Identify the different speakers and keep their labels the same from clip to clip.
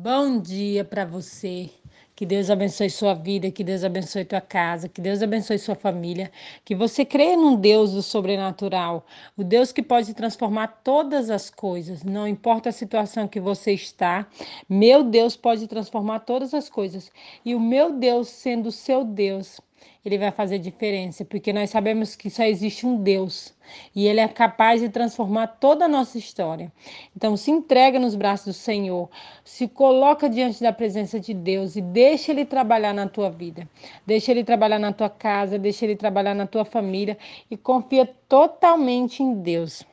Speaker 1: Bom dia para você. Que Deus abençoe sua vida, que Deus abençoe tua casa, que Deus abençoe sua família, que você creia num Deus do sobrenatural, o Deus que pode transformar todas as coisas, não importa a situação que você está, meu Deus pode transformar todas as coisas. E o meu Deus, sendo seu Deus, ele vai fazer diferença, porque nós sabemos que só existe um Deus e ele é capaz de transformar toda a nossa história. Então, se entrega nos braços do Senhor, se coloca diante da presença de Deus e deixa ele trabalhar na tua vida. Deixa ele trabalhar na tua casa, deixa ele trabalhar na tua família e confia totalmente em Deus.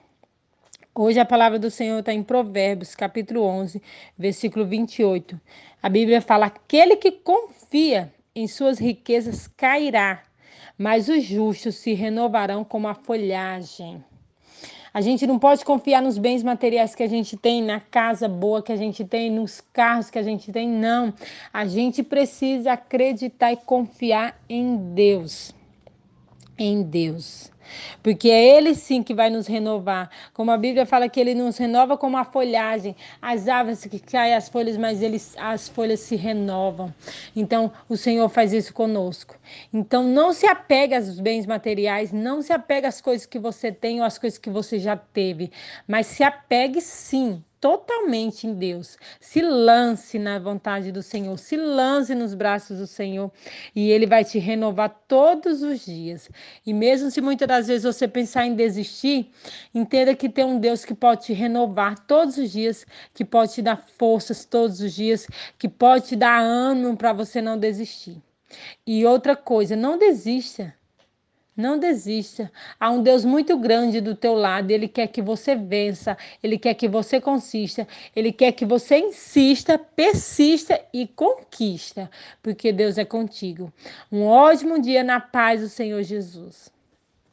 Speaker 1: Hoje a palavra do Senhor está em Provérbios, capítulo 11, versículo 28. A Bíblia fala: aquele que confia em suas riquezas cairá, mas os justos se renovarão como a folhagem. A gente não pode confiar nos bens materiais que a gente tem, na casa boa que a gente tem, nos carros que a gente tem, não. A gente precisa acreditar e confiar em Deus. Em Deus. Porque é Ele sim que vai nos renovar. Como a Bíblia fala que Ele nos renova como a folhagem. As árvores que caem as folhas, mas eles, as folhas se renovam. Então, o Senhor faz isso conosco. Então, não se apegue aos bens materiais, não se apegue às coisas que você tem ou às coisas que você já teve. Mas se apegue sim totalmente em Deus. Se lance na vontade do Senhor, se lance nos braços do Senhor e Ele vai te renovar todos os dias. E mesmo se muitas das vezes você pensar em desistir, entenda que tem um Deus que pode te renovar todos os dias, que pode te dar forças todos os dias, que pode te dar ânimo para você não desistir. E outra coisa, não desista. Não desista. Há um Deus muito grande do teu lado. Ele quer que você vença. Ele quer que você consista. Ele quer que você insista, persista e conquista. Porque Deus é contigo. Um ótimo dia na paz do Senhor Jesus.